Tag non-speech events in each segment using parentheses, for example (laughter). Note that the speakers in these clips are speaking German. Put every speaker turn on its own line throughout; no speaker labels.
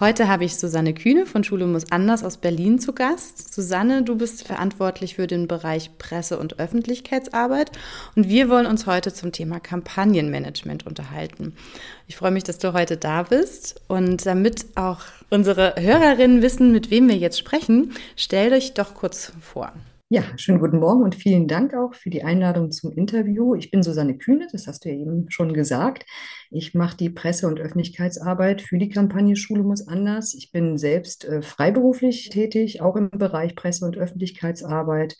Heute habe ich Susanne Kühne von Schule muss anders aus Berlin zu Gast. Susanne, du bist verantwortlich für den Bereich Presse- und Öffentlichkeitsarbeit und wir wollen uns heute zum Thema Kampagnenmanagement unterhalten. Ich freue mich, dass du heute da bist und damit auch unsere Hörerinnen wissen, mit wem wir jetzt sprechen, stell dich doch kurz vor.
Ja, schönen guten Morgen und vielen Dank auch für die Einladung zum Interview. Ich bin Susanne Kühne, das hast du ja eben schon gesagt. Ich mache die Presse- und Öffentlichkeitsarbeit für die Kampagne Schule muss anders. Ich bin selbst äh, freiberuflich tätig, auch im Bereich Presse- und Öffentlichkeitsarbeit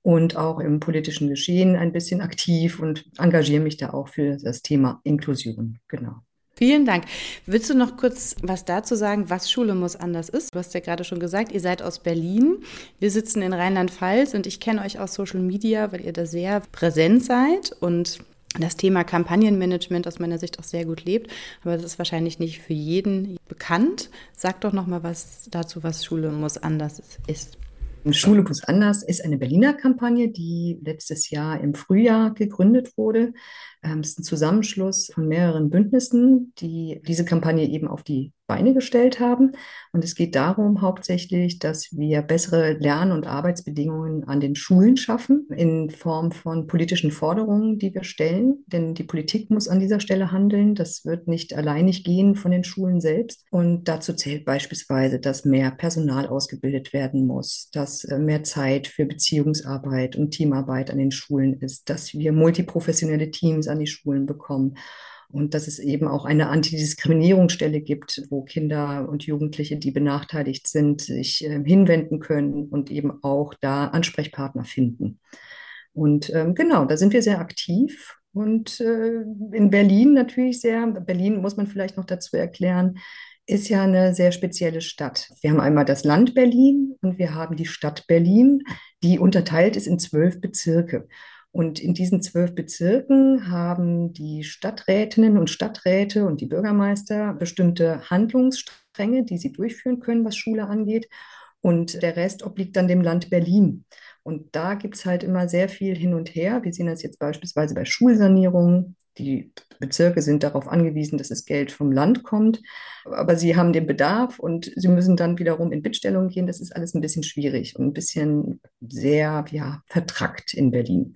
und auch im politischen Geschehen ein bisschen aktiv und engagiere mich da auch für das Thema Inklusion. Genau.
Vielen Dank. Willst du noch kurz was dazu sagen, was Schule muss anders ist? Du hast ja gerade schon gesagt, ihr seid aus Berlin. Wir sitzen in Rheinland-Pfalz und ich kenne euch aus Social Media, weil ihr da sehr präsent seid und das Thema Kampagnenmanagement aus meiner Sicht auch sehr gut lebt. Aber das ist wahrscheinlich nicht für jeden bekannt. Sag doch noch mal was dazu, was Schule muss anders ist.
Schule muss anders ist eine Berliner Kampagne, die letztes Jahr im Frühjahr gegründet wurde. Ähm, es ist ein Zusammenschluss von mehreren Bündnissen, die diese Kampagne eben auf die Beine gestellt haben. Und es geht darum hauptsächlich, dass wir bessere Lern- und Arbeitsbedingungen an den Schulen schaffen in Form von politischen Forderungen, die wir stellen. Denn die Politik muss an dieser Stelle handeln. Das wird nicht alleinig gehen von den Schulen selbst. Und dazu zählt beispielsweise, dass mehr Personal ausgebildet werden muss, dass äh, mehr Zeit für Beziehungsarbeit und Teamarbeit an den Schulen ist, dass wir multiprofessionelle Teams an die Schulen bekommen und dass es eben auch eine Antidiskriminierungsstelle gibt, wo Kinder und Jugendliche, die benachteiligt sind, sich äh, hinwenden können und eben auch da Ansprechpartner finden. Und ähm, genau, da sind wir sehr aktiv und äh, in Berlin natürlich sehr. Berlin muss man vielleicht noch dazu erklären, ist ja eine sehr spezielle Stadt. Wir haben einmal das Land Berlin und wir haben die Stadt Berlin, die unterteilt ist in zwölf Bezirke. Und in diesen zwölf Bezirken haben die Stadträtinnen und Stadträte und die Bürgermeister bestimmte Handlungsstränge, die sie durchführen können, was Schule angeht. Und der Rest obliegt dann dem Land Berlin. Und da gibt es halt immer sehr viel hin und her. Wir sehen das jetzt beispielsweise bei Schulsanierungen. Die Bezirke sind darauf angewiesen, dass das Geld vom Land kommt, aber sie haben den Bedarf und sie müssen dann wiederum in Bittstellung gehen. Das ist alles ein bisschen schwierig und ein bisschen sehr ja, vertrackt in Berlin.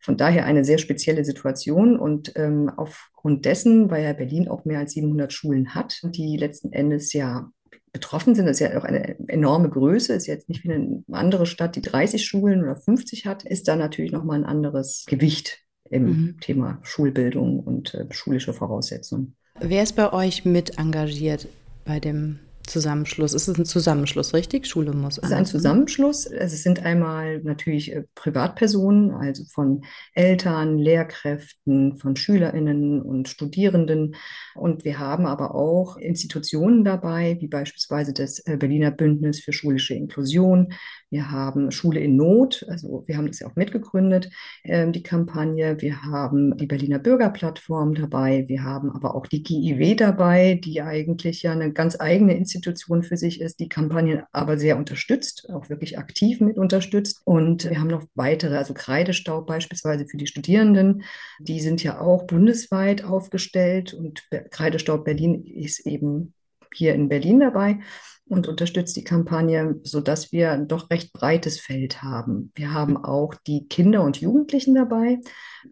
Von daher eine sehr spezielle Situation und ähm, aufgrund dessen, weil ja Berlin auch mehr als 700 Schulen hat, die letzten Endes ja betroffen sind. Das ist ja auch eine enorme Größe, ist jetzt nicht wie eine andere Stadt, die 30 Schulen oder 50 hat, ist da natürlich nochmal ein anderes Gewicht im mhm. Thema Schulbildung und äh, schulische Voraussetzungen.
Wer ist bei euch mit engagiert bei dem Zusammenschluss? Es ist ein Zusammenschluss, richtig? Schule muss.
Es ist ein Zusammenschluss. Es sind einmal natürlich äh, Privatpersonen, also von Eltern, Lehrkräften, von SchülerInnen und Studierenden. Und wir haben aber auch Institutionen dabei, wie beispielsweise das äh, Berliner Bündnis für schulische Inklusion. Wir haben Schule in Not, also wir haben das ja auch mitgegründet, äh, die Kampagne. Wir haben die Berliner Bürgerplattform dabei. Wir haben aber auch die GIW dabei, die eigentlich ja eine ganz eigene Institution für sich ist, die Kampagnen aber sehr unterstützt, auch wirklich aktiv mit unterstützt. Und wir haben noch weitere, also Kreidestaub beispielsweise für die Studierenden. Die sind ja auch bundesweit aufgestellt und Kreidestaub Berlin ist eben hier in Berlin dabei und unterstützt die Kampagne, sodass wir ein doch recht breites Feld haben. Wir haben auch die Kinder und Jugendlichen dabei.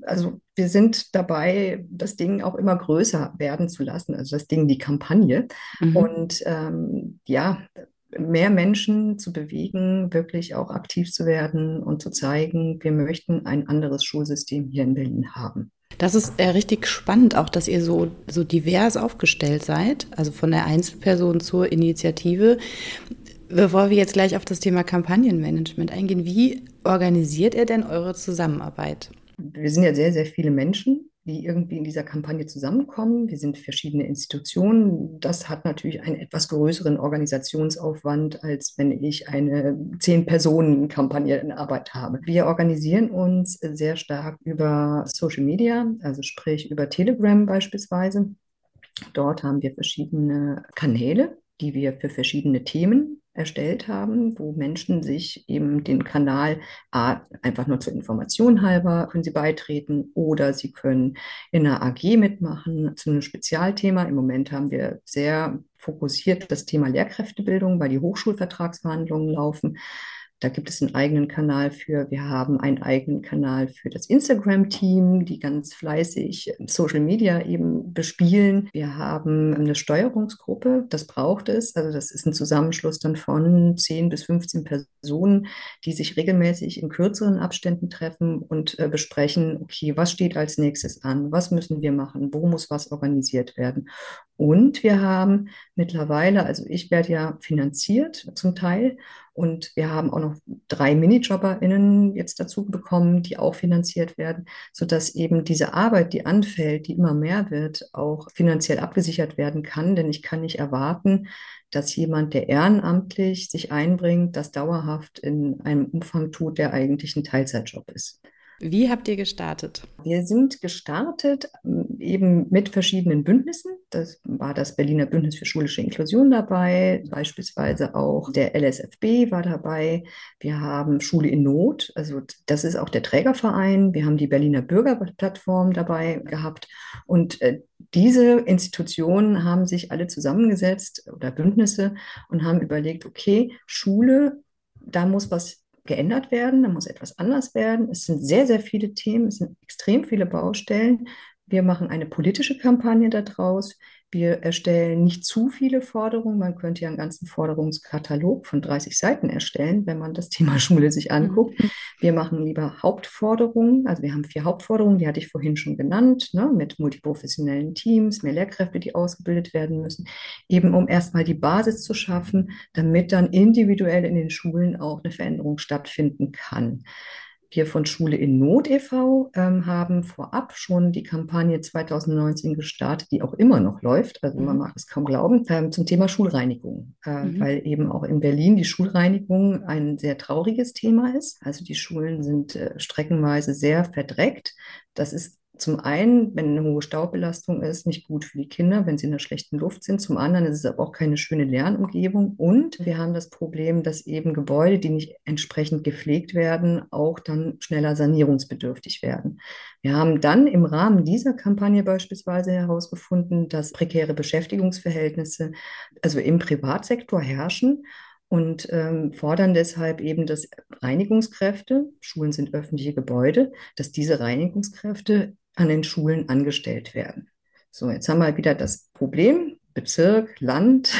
Also wir sind dabei, das Ding auch immer größer werden zu lassen, also das Ding, die Kampagne. Mhm. Und ähm, ja, mehr Menschen zu bewegen, wirklich auch aktiv zu werden und zu zeigen, wir möchten ein anderes Schulsystem hier in Berlin haben.
Das ist äh, richtig spannend, auch dass ihr so, so divers aufgestellt seid, also von der Einzelperson zur Initiative. Bevor wir jetzt gleich auf das Thema Kampagnenmanagement eingehen, wie organisiert ihr denn eure Zusammenarbeit?
Wir sind ja sehr, sehr viele Menschen die irgendwie in dieser Kampagne zusammenkommen. Wir sind verschiedene Institutionen. Das hat natürlich einen etwas größeren Organisationsaufwand, als wenn ich eine Zehn-Personen-Kampagne in Arbeit habe. Wir organisieren uns sehr stark über Social Media, also sprich über Telegram beispielsweise. Dort haben wir verschiedene Kanäle, die wir für verschiedene Themen erstellt haben, wo Menschen sich eben den Kanal A, einfach nur zur Information halber können sie beitreten oder sie können in einer AG mitmachen zu einem Spezialthema. Im Moment haben wir sehr fokussiert das Thema Lehrkräftebildung, weil die Hochschulvertragsverhandlungen laufen. Da gibt es einen eigenen Kanal für. Wir haben einen eigenen Kanal für das Instagram-Team, die ganz fleißig Social Media eben bespielen. Wir haben eine Steuerungsgruppe, das braucht es. Also das ist ein Zusammenschluss dann von 10 bis 15 Personen, die sich regelmäßig in kürzeren Abständen treffen und äh, besprechen, okay, was steht als nächstes an? Was müssen wir machen? Wo muss was organisiert werden? Und wir haben mittlerweile, also ich werde ja finanziert zum Teil und wir haben auch noch drei MinijobberInnen jetzt dazu bekommen, die auch finanziert werden, sodass eben diese Arbeit, die anfällt, die immer mehr wird, auch finanziell abgesichert werden kann. Denn ich kann nicht erwarten, dass jemand, der ehrenamtlich sich einbringt, das dauerhaft in einem Umfang tut, der eigentlich ein Teilzeitjob ist.
Wie habt ihr gestartet?
Wir sind gestartet ähm, eben mit verschiedenen Bündnissen. Das war das Berliner Bündnis für schulische Inklusion dabei, beispielsweise auch der LSFB war dabei. Wir haben Schule in Not, also das ist auch der Trägerverein. Wir haben die Berliner Bürgerplattform dabei gehabt und äh, diese Institutionen haben sich alle zusammengesetzt oder Bündnisse und haben überlegt, okay, Schule, da muss was geändert werden, da muss etwas anders werden. Es sind sehr, sehr viele Themen, es sind extrem viele Baustellen. Wir machen eine politische Kampagne daraus. Wir erstellen nicht zu viele Forderungen. Man könnte ja einen ganzen Forderungskatalog von 30 Seiten erstellen, wenn man das (laughs) Thema Schule sich anguckt. Mhm. Wir machen lieber Hauptforderungen. Also wir haben vier Hauptforderungen, die hatte ich vorhin schon genannt, ne, mit multiprofessionellen Teams, mehr Lehrkräfte, die ausgebildet werden müssen, eben um erstmal die Basis zu schaffen, damit dann individuell in den Schulen auch eine Veränderung stattfinden kann. Wir von Schule in Not e.V. Ähm, haben vorab schon die Kampagne 2019 gestartet, die auch immer noch läuft. Also man mhm. mag es kaum glauben, ähm, zum Thema Schulreinigung, äh, mhm. weil eben auch in Berlin die Schulreinigung ein sehr trauriges Thema ist. Also die Schulen sind äh, streckenweise sehr verdreckt. Das ist zum einen, wenn eine hohe Staubbelastung ist, nicht gut für die Kinder, wenn sie in der schlechten Luft sind. Zum anderen ist es aber auch keine schöne Lernumgebung. Und wir haben das Problem, dass eben Gebäude, die nicht entsprechend gepflegt werden, auch dann schneller sanierungsbedürftig werden. Wir haben dann im Rahmen dieser Kampagne beispielsweise herausgefunden, dass prekäre Beschäftigungsverhältnisse also im Privatsektor herrschen und ähm, fordern deshalb eben, dass Reinigungskräfte, Schulen sind öffentliche Gebäude, dass diese Reinigungskräfte an den Schulen angestellt werden. So, jetzt haben wir wieder das Problem, Bezirk, Land,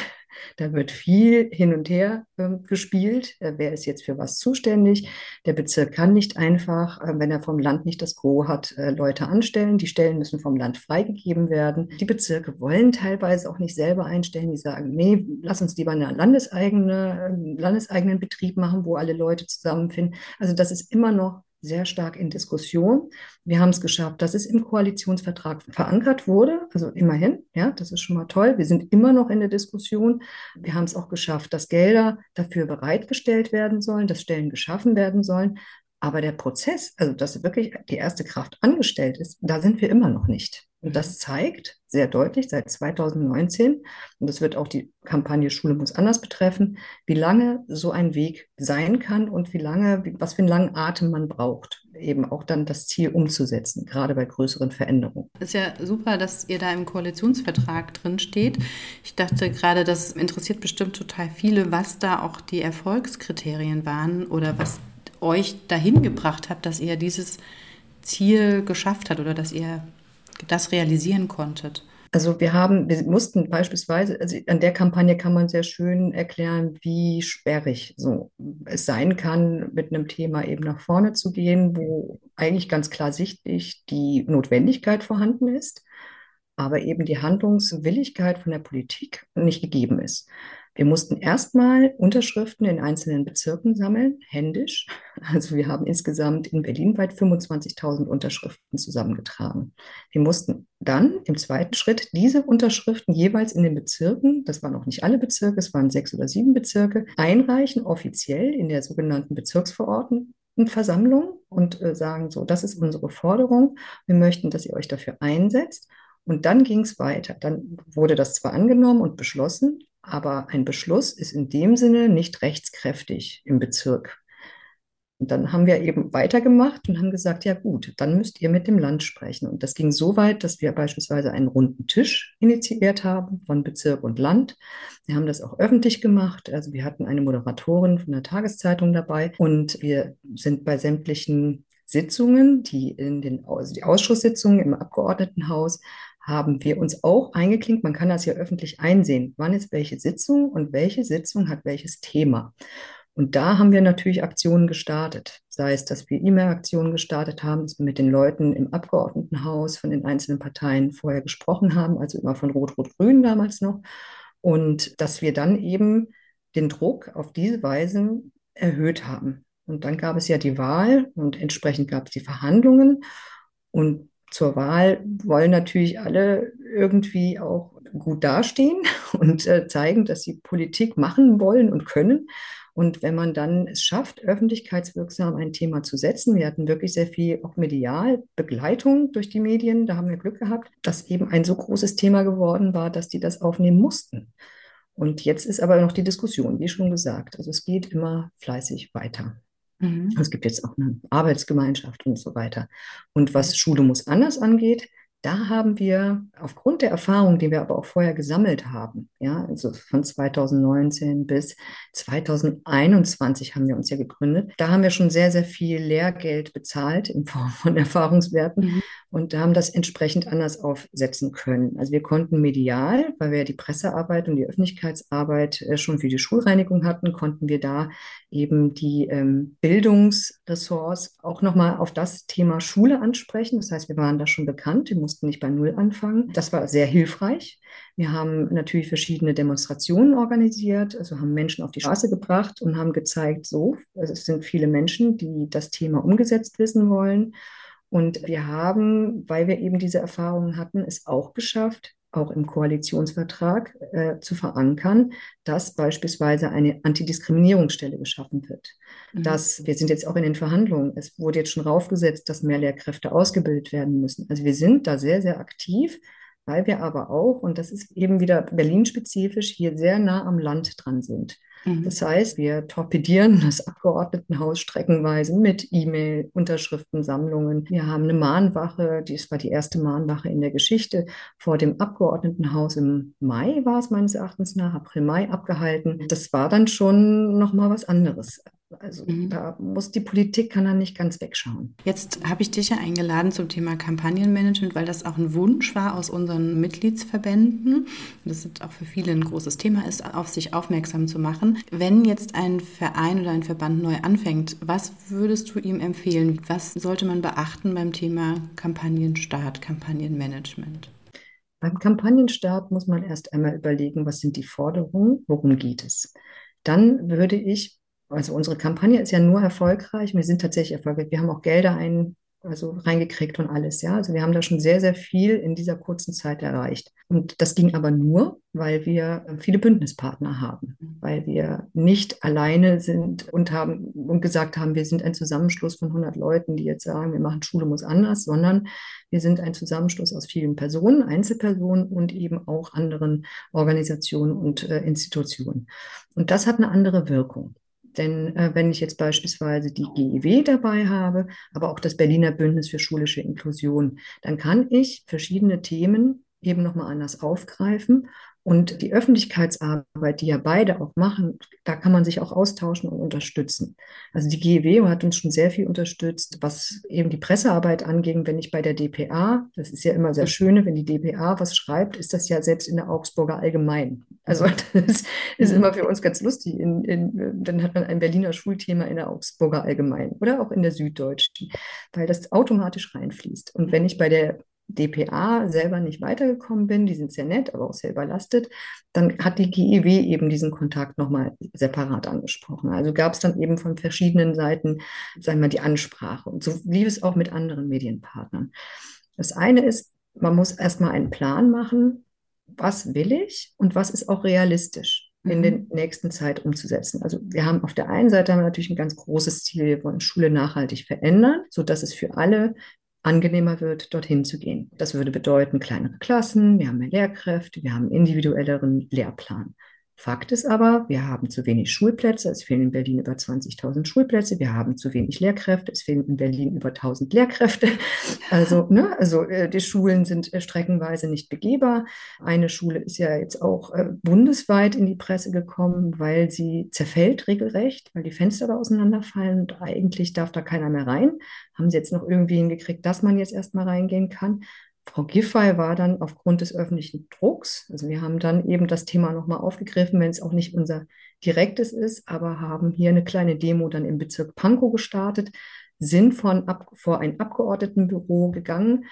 da wird viel hin und her äh, gespielt. Äh, wer ist jetzt für was zuständig? Der Bezirk kann nicht einfach, äh, wenn er vom Land nicht das Gros hat, äh, Leute anstellen. Die Stellen müssen vom Land freigegeben werden. Die Bezirke wollen teilweise auch nicht selber einstellen. Die sagen, nee, lass uns lieber einen landeseigene, äh, landeseigenen Betrieb machen, wo alle Leute zusammenfinden. Also das ist immer noch sehr stark in Diskussion. Wir haben es geschafft, dass es im Koalitionsvertrag verankert wurde. Also immerhin, ja, das ist schon mal toll. Wir sind immer noch in der Diskussion. Wir haben es auch geschafft, dass Gelder dafür bereitgestellt werden sollen, dass Stellen geschaffen werden sollen. Aber der Prozess, also dass wirklich die erste Kraft angestellt ist, da sind wir immer noch nicht. Und das zeigt sehr deutlich seit 2019, und das wird auch die Kampagne Schule muss anders betreffen, wie lange so ein Weg sein kann und wie lange, was für einen langen Atem man braucht, eben auch dann das Ziel umzusetzen, gerade bei größeren Veränderungen.
Ist ja super, dass ihr da im Koalitionsvertrag drin steht. Ich dachte gerade, das interessiert bestimmt total viele, was da auch die Erfolgskriterien waren oder was euch dahin gebracht hat, dass ihr dieses Ziel geschafft habt oder dass ihr das realisieren konntet?
Also wir haben, wir mussten beispielsweise, also an der Kampagne kann man sehr schön erklären, wie sperrig so es sein kann, mit einem Thema eben nach vorne zu gehen, wo eigentlich ganz klar sichtlich die Notwendigkeit vorhanden ist, aber eben die Handlungswilligkeit von der Politik nicht gegeben ist. Wir mussten erstmal Unterschriften in einzelnen Bezirken sammeln, händisch. Also wir haben insgesamt in Berlin weit 25.000 Unterschriften zusammengetragen. Wir mussten dann im zweiten Schritt diese Unterschriften jeweils in den Bezirken, das waren noch nicht alle Bezirke, es waren sechs oder sieben Bezirke, einreichen, offiziell in der sogenannten Bezirksverordnetenversammlung und äh, sagen, so, das ist unsere Forderung. Wir möchten, dass ihr euch dafür einsetzt. Und dann ging es weiter. Dann wurde das zwar angenommen und beschlossen, aber ein Beschluss ist in dem Sinne nicht rechtskräftig im Bezirk. Und dann haben wir eben weitergemacht und haben gesagt, ja gut, dann müsst ihr mit dem Land sprechen. Und das ging so weit, dass wir beispielsweise einen runden Tisch initiiert haben von Bezirk und Land. Wir haben das auch öffentlich gemacht. Also wir hatten eine Moderatorin von der Tageszeitung dabei und wir sind bei sämtlichen Sitzungen, die in den also die Ausschusssitzungen im Abgeordnetenhaus haben wir uns auch eingeklinkt. Man kann das ja öffentlich einsehen. Wann ist welche Sitzung und welche Sitzung hat welches Thema? Und da haben wir natürlich Aktionen gestartet. Sei es, dass wir E-Mail-Aktionen gestartet haben, dass wir mit den Leuten im Abgeordnetenhaus von den einzelnen Parteien vorher gesprochen haben, also immer von Rot-Rot-Grün damals noch. Und dass wir dann eben den Druck auf diese Weise erhöht haben. Und dann gab es ja die Wahl und entsprechend gab es die Verhandlungen. Und zur Wahl wollen natürlich alle irgendwie auch gut dastehen (laughs) und äh, zeigen, dass sie Politik machen wollen und können. Und wenn man dann es schafft, öffentlichkeitswirksam ein Thema zu setzen, wir hatten wirklich sehr viel auch medial Begleitung durch die Medien, da haben wir Glück gehabt, dass eben ein so großes Thema geworden war, dass die das aufnehmen mussten. Und jetzt ist aber noch die Diskussion, wie schon gesagt. Also es geht immer fleißig weiter. Mhm. Es gibt jetzt auch eine Arbeitsgemeinschaft und so weiter. Und was Schule muss anders angeht, da haben wir aufgrund der Erfahrung, die wir aber auch vorher gesammelt haben, ja, also von 2019 bis 2021 haben wir uns ja gegründet, da haben wir schon sehr, sehr viel Lehrgeld bezahlt in Form (laughs) von Erfahrungswerten mhm. und haben das entsprechend anders aufsetzen können. Also wir konnten medial, weil wir ja die Pressearbeit und die Öffentlichkeitsarbeit äh, schon für die Schulreinigung hatten, konnten wir da eben die ähm, Bildungsressorts auch nochmal auf das Thema Schule ansprechen. Das heißt, wir waren da schon bekannt, wir mussten nicht bei Null anfangen. Das war sehr hilfreich. Wir haben natürlich verschiedene Demonstrationen organisiert, also haben Menschen auf die Straße gebracht und haben gezeigt, so, es sind viele Menschen, die das Thema umgesetzt wissen wollen. Und wir haben, weil wir eben diese Erfahrungen hatten, es auch geschafft, auch im Koalitionsvertrag äh, zu verankern, dass beispielsweise eine Antidiskriminierungsstelle geschaffen wird. Mhm. Dass, wir sind jetzt auch in den Verhandlungen, es wurde jetzt schon raufgesetzt, dass mehr Lehrkräfte ausgebildet werden müssen. Also wir sind da sehr, sehr aktiv, weil wir aber auch, und das ist eben wieder Berlin-spezifisch, hier sehr nah am Land dran sind. Mhm. Das heißt, wir torpedieren (laughs) das Abgeordnetenhaus streckenweise mit E-Mail, Unterschriftensammlungen. Wir haben eine Mahnwache, dies war die erste Mahnwache in der Geschichte, vor dem Abgeordnetenhaus im Mai war es meines Erachtens nach, April, Mai abgehalten. Das war dann schon nochmal was anderes. Also mhm. da muss die Politik kann da nicht ganz wegschauen.
Jetzt habe ich dich ja eingeladen zum Thema Kampagnenmanagement, weil das auch ein Wunsch war aus unseren Mitgliedsverbänden. Das ist auch für viele ein großes Thema ist, auf sich aufmerksam zu machen. Wenn jetzt ein Verein oder ein Verband neu anfängt, was würdest du ihm empfehlen? Was sollte man beachten beim Thema Kampagnenstart, Kampagnenmanagement?
Beim Kampagnenstart muss man erst einmal überlegen, was sind die Forderungen, worum geht es. Dann würde ich also unsere Kampagne ist ja nur erfolgreich. Wir sind tatsächlich erfolgreich. Wir haben auch Gelder ein, also reingekriegt und alles, ja. Also wir haben da schon sehr, sehr viel in dieser kurzen Zeit erreicht. Und das ging aber nur, weil wir viele Bündnispartner haben, weil wir nicht alleine sind und haben und gesagt haben, wir sind ein Zusammenschluss von 100 Leuten, die jetzt sagen, wir machen Schule muss anders, sondern wir sind ein Zusammenschluss aus vielen Personen, Einzelpersonen und eben auch anderen Organisationen und äh, Institutionen. Und das hat eine andere Wirkung. Denn äh, wenn ich jetzt beispielsweise die GEW dabei habe, aber auch das Berliner Bündnis für schulische Inklusion, dann kann ich verschiedene Themen eben nochmal anders aufgreifen und die Öffentlichkeitsarbeit, die ja beide auch machen, da kann man sich auch austauschen und unterstützen. Also die GEW hat uns schon sehr viel unterstützt, was eben die Pressearbeit anging. Wenn ich bei der DPA, das ist ja immer sehr schön, wenn die DPA was schreibt, ist das ja selbst in der Augsburger Allgemein. Also (laughs) das ist immer für uns ganz lustig. In, in, dann hat man ein Berliner Schulthema in der Augsburger Allgemein oder auch in der Süddeutschen, weil das automatisch reinfließt. Und wenn ich bei der DPA selber nicht weitergekommen bin, die sind sehr nett, aber auch sehr überlastet, dann hat die GIW eben diesen Kontakt nochmal separat angesprochen. Also gab es dann eben von verschiedenen Seiten, sagen wir mal, die Ansprache. Und so lief es auch mit anderen Medienpartnern. Das eine ist, man muss erstmal einen Plan machen, was will ich und was ist auch realistisch in mhm. der nächsten Zeit umzusetzen. Also wir haben auf der einen Seite haben wir natürlich ein ganz großes Ziel, wir wollen Schule nachhaltig verändern, sodass es für alle angenehmer wird, dorthin zu gehen. Das würde bedeuten kleinere Klassen, wir haben mehr Lehrkräfte, wir haben individuelleren Lehrplan. Fakt ist aber, wir haben zu wenig Schulplätze. Es fehlen in Berlin über 20.000 Schulplätze. Wir haben zu wenig Lehrkräfte. Es fehlen in Berlin über 1.000 Lehrkräfte. (laughs) Also, ne, also äh, die Schulen sind äh, streckenweise nicht begehbar. Eine Schule ist ja jetzt auch äh, bundesweit in die Presse gekommen, weil sie zerfällt regelrecht, weil die Fenster da auseinanderfallen und eigentlich darf da keiner mehr rein. Haben sie jetzt noch irgendwie hingekriegt, dass man jetzt erstmal reingehen kann. Frau Giffey war dann aufgrund des öffentlichen Drucks, also wir haben dann eben das Thema nochmal aufgegriffen, wenn es auch nicht unser direktes ist, aber haben hier eine kleine Demo dann im Bezirk Pankow gestartet, sind von ab, vor ein Abgeordnetenbüro gegangen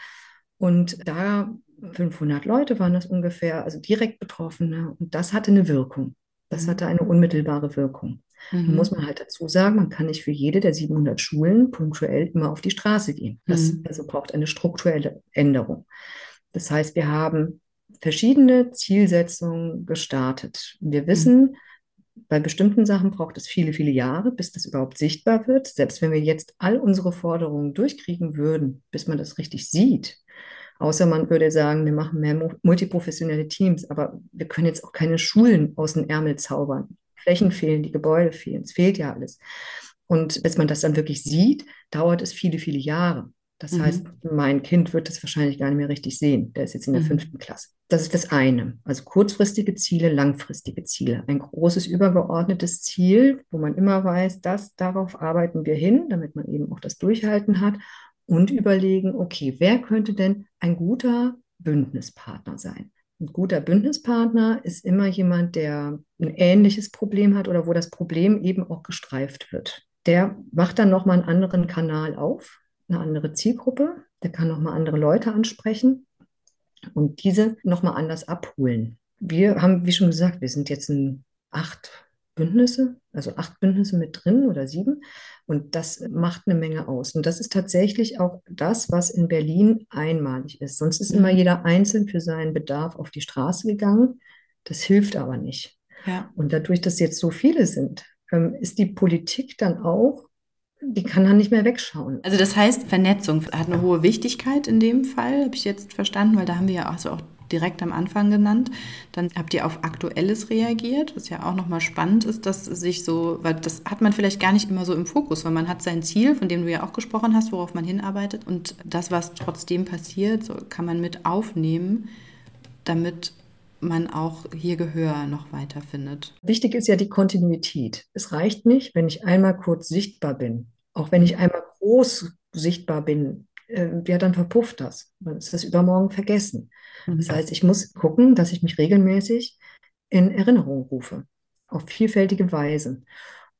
und da 500 Leute waren das ungefähr, also direkt Betroffene und das hatte eine Wirkung. Das hatte eine unmittelbare Wirkung. Mhm. Da muss man halt dazu sagen, man kann nicht für jede der 700 Schulen punktuell immer auf die Straße gehen. Das mhm. also braucht eine strukturelle Änderung. Das heißt, wir haben verschiedene Zielsetzungen gestartet. Wir wissen, mhm. bei bestimmten Sachen braucht es viele, viele Jahre, bis das überhaupt sichtbar wird. Selbst wenn wir jetzt all unsere Forderungen durchkriegen würden, bis man das richtig sieht, Außer man würde sagen, wir machen mehr multiprofessionelle Teams, aber wir können jetzt auch keine Schulen aus dem Ärmel zaubern. Flächen fehlen, die Gebäude fehlen, es fehlt ja alles. Und bis man das dann wirklich sieht, dauert es viele, viele Jahre. Das mhm. heißt, mein Kind wird das wahrscheinlich gar nicht mehr richtig sehen. Der ist jetzt in der mhm. fünften Klasse. Das ist das eine. Also kurzfristige Ziele, langfristige Ziele. Ein großes übergeordnetes Ziel, wo man immer weiß, dass darauf arbeiten wir hin, damit man eben auch das Durchhalten hat und überlegen, okay, wer könnte denn ein guter Bündnispartner sein? Ein guter Bündnispartner ist immer jemand, der ein ähnliches Problem hat oder wo das Problem eben auch gestreift wird. Der macht dann nochmal einen anderen Kanal auf, eine andere Zielgruppe, der kann nochmal andere Leute ansprechen und diese nochmal anders abholen. Wir haben, wie schon gesagt, wir sind jetzt in acht Bündnisse, also acht Bündnisse mit drin oder sieben. Und das macht eine Menge aus. Und das ist tatsächlich auch das, was in Berlin einmalig ist. Sonst ist immer mhm. jeder einzeln für seinen Bedarf auf die Straße gegangen. Das hilft aber nicht. Ja. Und dadurch, dass jetzt so viele sind, ähm, ist die Politik dann auch die kann dann nicht mehr wegschauen.
Also das heißt, Vernetzung hat eine hohe Wichtigkeit in dem Fall, habe ich jetzt verstanden, weil da haben wir ja also auch direkt am Anfang genannt. Dann habt ihr auf Aktuelles reagiert, was ja auch nochmal spannend ist, dass sich so, weil das hat man vielleicht gar nicht immer so im Fokus, weil man hat sein Ziel, von dem du ja auch gesprochen hast, worauf man hinarbeitet. Und das, was trotzdem passiert, so kann man mit aufnehmen, damit man auch hier Gehör noch weiter findet.
Wichtig ist ja die Kontinuität. Es reicht nicht, wenn ich einmal kurz sichtbar bin. Auch wenn ich einmal groß sichtbar bin, äh, ja, dann verpufft das. Dann ist das übermorgen vergessen. Mhm. Das heißt, ich muss gucken, dass ich mich regelmäßig in Erinnerung rufe, auf vielfältige Weise.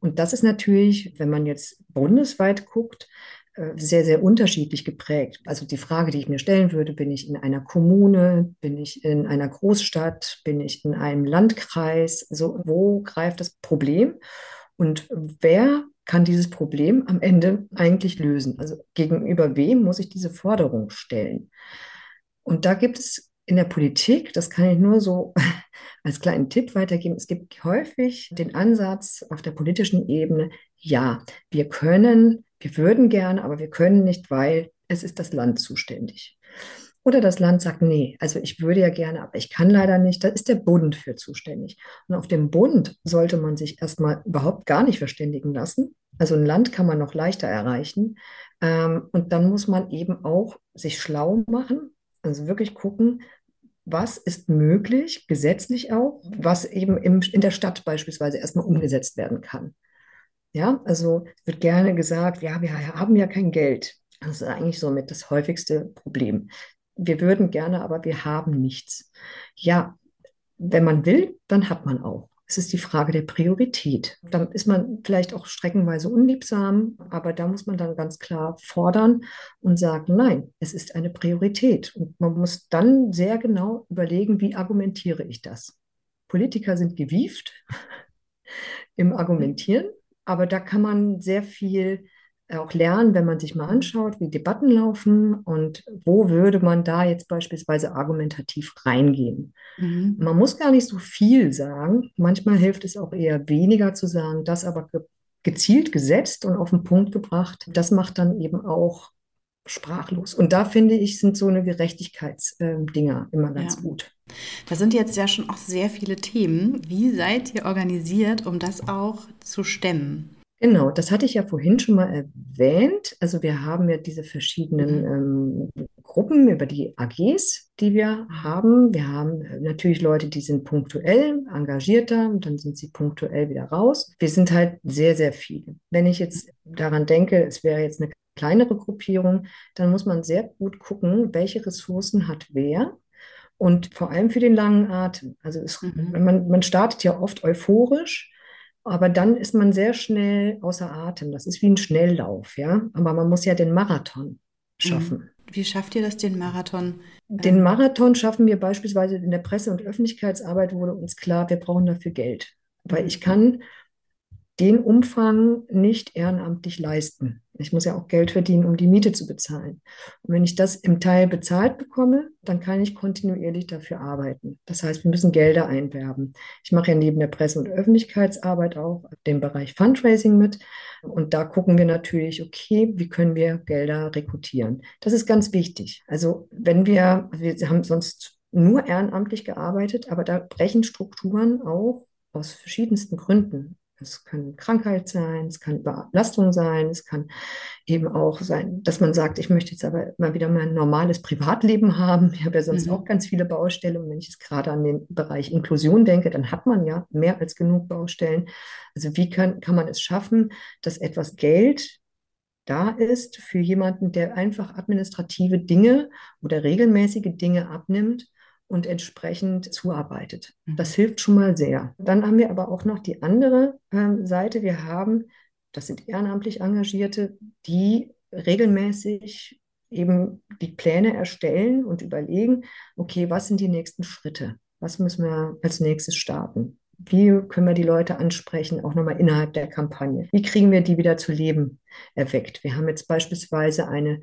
Und das ist natürlich, wenn man jetzt bundesweit guckt, äh, sehr, sehr unterschiedlich geprägt. Also die Frage, die ich mir stellen würde, bin ich in einer Kommune, bin ich in einer Großstadt, bin ich in einem Landkreis, also wo greift das Problem und wer kann dieses Problem am Ende eigentlich lösen? Also gegenüber wem muss ich diese Forderung stellen? Und da gibt es in der Politik, das kann ich nur so (laughs) als kleinen Tipp weitergeben, es gibt häufig den Ansatz auf der politischen Ebene, ja, wir können, wir würden gerne, aber wir können nicht, weil es ist das Land zuständig. Oder das Land sagt, nee, also ich würde ja gerne, aber ich kann leider nicht. Da ist der Bund für zuständig. Und auf dem Bund sollte man sich erstmal überhaupt gar nicht verständigen lassen. Also ein Land kann man noch leichter erreichen. Ähm, und dann muss man eben auch sich schlau machen, also wirklich gucken, was ist möglich, gesetzlich auch, was eben in der Stadt beispielsweise erstmal umgesetzt werden kann. Ja, also wird gerne gesagt, ja, wir haben ja kein Geld. Das ist eigentlich somit das häufigste Problem. Wir würden gerne, aber wir haben nichts. Ja, wenn man will, dann hat man auch. Es ist die Frage der Priorität. Da ist man vielleicht auch streckenweise unliebsam, aber da muss man dann ganz klar fordern und sagen, nein, es ist eine Priorität. Und man muss dann sehr genau überlegen, wie argumentiere ich das. Politiker sind gewieft (laughs) im Argumentieren, aber da kann man sehr viel auch lernen, wenn man sich mal anschaut, wie Debatten laufen und wo würde man da jetzt beispielsweise argumentativ reingehen. Mhm. Man muss gar nicht so viel sagen. Manchmal hilft es auch eher weniger zu sagen, das aber ge gezielt gesetzt und auf den Punkt gebracht. Das macht dann eben auch sprachlos. Und da finde ich, sind so eine Gerechtigkeitsdinger äh, immer ganz ja. gut.
Da sind jetzt ja schon auch sehr viele Themen. Wie seid ihr organisiert, um das auch zu stemmen?
Genau, das hatte ich ja vorhin schon mal erwähnt. Also wir haben ja diese verschiedenen mhm. ähm, Gruppen über die AGs, die wir haben. Wir haben natürlich Leute, die sind punktuell engagierter und dann sind sie punktuell wieder raus. Wir sind halt sehr, sehr viele. Wenn ich jetzt daran denke, es wäre jetzt eine kleinere Gruppierung, dann muss man sehr gut gucken, welche Ressourcen hat wer. Und vor allem für den langen Atem. Also es, mhm. man, man startet ja oft euphorisch aber dann ist man sehr schnell außer Atem. Das ist wie ein Schnelllauf, ja. Aber man muss ja den Marathon schaffen. Mhm.
Wie schafft ihr das, den Marathon?
Den Marathon schaffen wir beispielsweise in der Presse- und Öffentlichkeitsarbeit, wurde uns klar, wir brauchen dafür Geld. Weil ich kann den Umfang nicht ehrenamtlich leisten. Ich muss ja auch Geld verdienen, um die Miete zu bezahlen. Und wenn ich das im Teil bezahlt bekomme, dann kann ich kontinuierlich dafür arbeiten. Das heißt, wir müssen Gelder einwerben. Ich mache ja neben der Presse- und Öffentlichkeitsarbeit auch den Bereich Fundraising mit. Und da gucken wir natürlich, okay, wie können wir Gelder rekrutieren? Das ist ganz wichtig. Also wenn wir, wir haben sonst nur ehrenamtlich gearbeitet, aber da brechen Strukturen auch aus verschiedensten Gründen. Es kann Krankheit sein, es kann Überlastung sein, es kann eben auch sein, dass man sagt, ich möchte jetzt aber mal wieder mein normales Privatleben haben. Ich habe ja sonst mhm. auch ganz viele Baustellen. Und wenn ich jetzt gerade an den Bereich Inklusion denke, dann hat man ja mehr als genug Baustellen. Also wie kann, kann man es schaffen, dass etwas Geld da ist für jemanden, der einfach administrative Dinge oder regelmäßige Dinge abnimmt und entsprechend zuarbeitet. Mhm. Das hilft schon mal sehr. Dann haben wir aber auch noch die andere äh, Seite. Wir haben, das sind ehrenamtlich Engagierte, die regelmäßig eben die Pläne erstellen und überlegen, okay, was sind die nächsten Schritte? Was müssen wir als nächstes starten? Wie können wir die Leute ansprechen, auch nochmal innerhalb der Kampagne? Wie kriegen wir die wieder zu Leben erweckt? Wir haben jetzt beispielsweise eine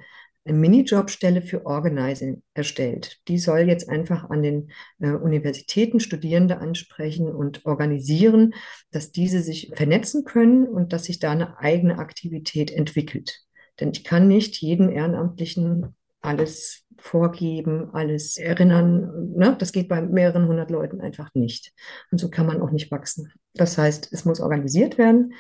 eine Minijobstelle für Organizing erstellt. Die soll jetzt einfach an den äh, Universitäten Studierende ansprechen und organisieren, dass diese sich vernetzen können und dass sich da eine eigene Aktivität entwickelt. Denn ich kann nicht jedem Ehrenamtlichen alles vorgeben, alles erinnern. Ne? Das geht bei mehreren hundert Leuten einfach nicht. Und so kann man auch nicht wachsen. Das heißt, es muss organisiert werden.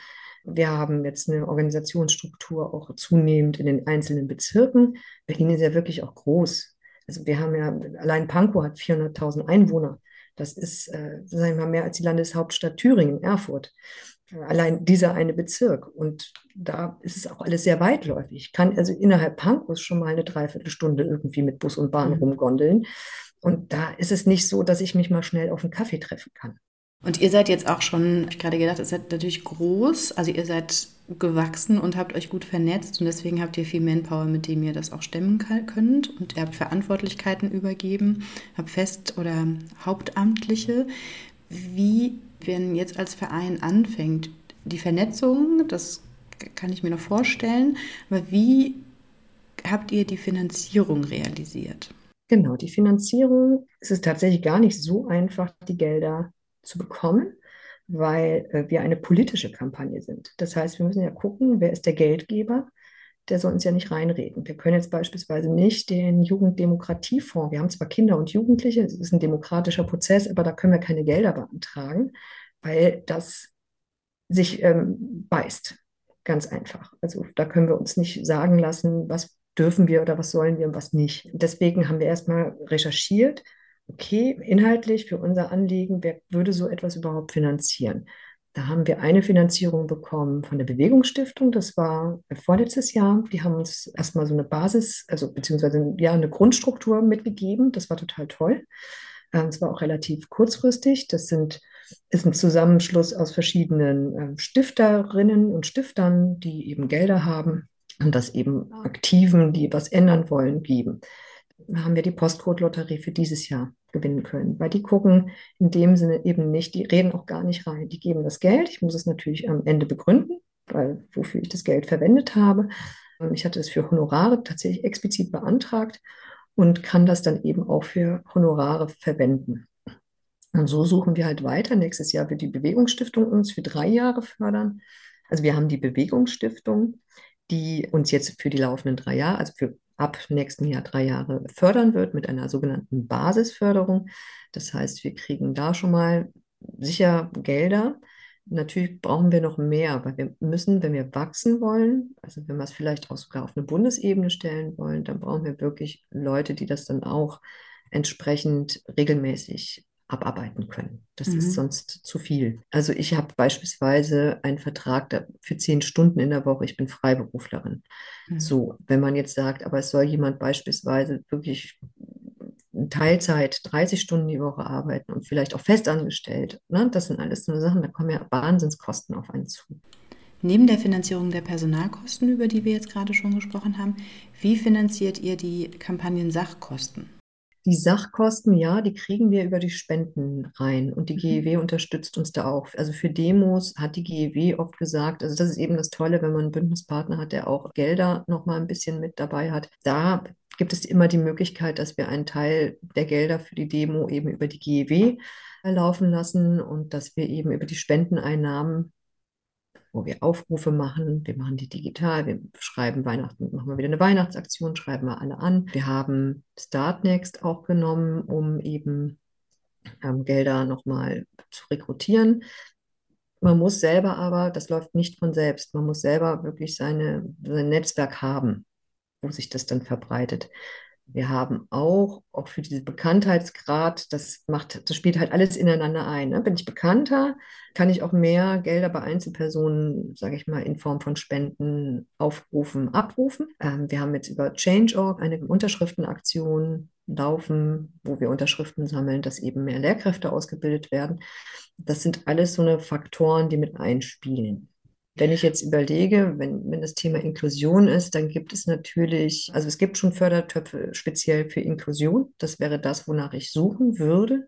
Wir haben jetzt eine Organisationsstruktur auch zunehmend in den einzelnen Bezirken. Berlin ist ja wirklich auch groß. Also wir haben ja, allein Pankow hat 400.000 Einwohner. Das ist, äh, sagen wir mal, mehr als die Landeshauptstadt Thüringen, Erfurt. Allein dieser eine Bezirk. Und da ist es auch alles sehr weitläufig. Ich kann also innerhalb Pankows schon mal eine Dreiviertelstunde irgendwie mit Bus und Bahn mhm. rumgondeln. Und da ist es nicht so, dass ich mich mal schnell auf einen Kaffee treffen kann.
Und ihr seid jetzt auch schon, habe ich gerade gedacht, ihr seid natürlich groß, also ihr seid gewachsen und habt euch gut vernetzt und deswegen habt ihr viel Manpower, mit dem ihr das auch stemmen könnt und ihr habt Verantwortlichkeiten übergeben, habt Fest- oder Hauptamtliche. Wie, wenn jetzt als Verein anfängt, die Vernetzung, das kann ich mir noch vorstellen, aber wie habt ihr die Finanzierung realisiert?
Genau, die Finanzierung, es ist tatsächlich gar nicht so einfach, die Gelder zu bekommen, weil äh, wir eine politische Kampagne sind. Das heißt, wir müssen ja gucken, wer ist der Geldgeber. Der soll uns ja nicht reinreden. Wir können jetzt beispielsweise nicht den Jugenddemokratiefonds, wir haben zwar Kinder und Jugendliche, es ist ein demokratischer Prozess, aber da können wir keine Gelder beantragen, weil das sich ähm, beißt. Ganz einfach. Also da können wir uns nicht sagen lassen, was dürfen wir oder was sollen wir und was nicht. Deswegen haben wir erstmal recherchiert, okay, inhaltlich für unser Anliegen, wer würde so etwas überhaupt finanzieren? Da haben wir eine Finanzierung bekommen von der Bewegungsstiftung. Das war vorletztes Jahr. Die haben uns erstmal so eine Basis, also beziehungsweise ja, eine Grundstruktur mitgegeben. Das war total toll. Es war auch relativ kurzfristig. Das sind, ist ein Zusammenschluss aus verschiedenen ähm, Stifterinnen und Stiftern, die eben Gelder haben und das eben Aktiven, die was ändern wollen, geben. Haben wir die Postcode-Lotterie für dieses Jahr gewinnen können, weil die gucken in dem Sinne eben nicht, die reden auch gar nicht rein. Die geben das Geld. Ich muss es natürlich am Ende begründen, weil wofür ich das Geld verwendet habe. Ich hatte es für Honorare tatsächlich explizit beantragt und kann das dann eben auch für Honorare verwenden. Und so suchen wir halt weiter. Nächstes Jahr wird die Bewegungsstiftung uns für drei Jahre fördern. Also wir haben die Bewegungsstiftung, die uns jetzt für die laufenden drei Jahre, also für ab nächsten Jahr drei Jahre fördern wird mit einer sogenannten Basisförderung. Das heißt, wir kriegen da schon mal sicher Gelder. Natürlich brauchen wir noch mehr, weil wir müssen, wenn wir wachsen wollen, also wenn wir es vielleicht auch sogar auf eine Bundesebene stellen wollen, dann brauchen wir wirklich Leute, die das dann auch entsprechend regelmäßig abarbeiten können. Das mhm. ist sonst zu viel. Also ich habe beispielsweise einen Vertrag für zehn Stunden in der Woche. Ich bin Freiberuflerin. Mhm. So, wenn man jetzt sagt, aber es soll jemand beispielsweise wirklich Teilzeit 30 Stunden die Woche arbeiten und vielleicht auch festangestellt, ne? das sind alles so Sachen, da kommen ja Wahnsinnskosten auf einen zu.
Neben der Finanzierung der Personalkosten, über die wir jetzt gerade schon gesprochen haben, wie finanziert ihr die Kampagnen Sachkosten?
Die Sachkosten, ja, die kriegen wir über die Spenden rein und die mhm. GEW unterstützt uns da auch. Also für Demos hat die GEW oft gesagt, also das ist eben das Tolle, wenn man einen Bündnispartner hat, der auch Gelder nochmal ein bisschen mit dabei hat. Da gibt es immer die Möglichkeit, dass wir einen Teil der Gelder für die Demo eben über die GEW laufen lassen und dass wir eben über die Spendeneinnahmen wo wir Aufrufe machen. Wir machen die digital. Wir schreiben Weihnachten, machen wir wieder eine Weihnachtsaktion, schreiben wir alle an. Wir haben Startnext auch genommen, um eben ähm, Gelder nochmal zu rekrutieren. Man muss selber aber, das läuft nicht von selbst, man muss selber wirklich seine, sein Netzwerk haben, wo sich das dann verbreitet. Wir haben auch, auch für diesen Bekanntheitsgrad, das macht, das spielt halt alles ineinander ein. Ne? Bin ich bekannter, kann ich auch mehr Gelder bei Einzelpersonen, sage ich mal, in Form von Spenden aufrufen, abrufen. Ähm, wir haben jetzt über Change.org eine Unterschriftenaktion laufen, wo wir Unterschriften sammeln, dass eben mehr Lehrkräfte ausgebildet werden. Das sind alles so eine Faktoren, die mit einspielen. Wenn ich jetzt überlege, wenn, wenn das Thema Inklusion ist, dann gibt es natürlich, also es gibt schon Fördertöpfe speziell für Inklusion. Das wäre das, wonach ich suchen würde.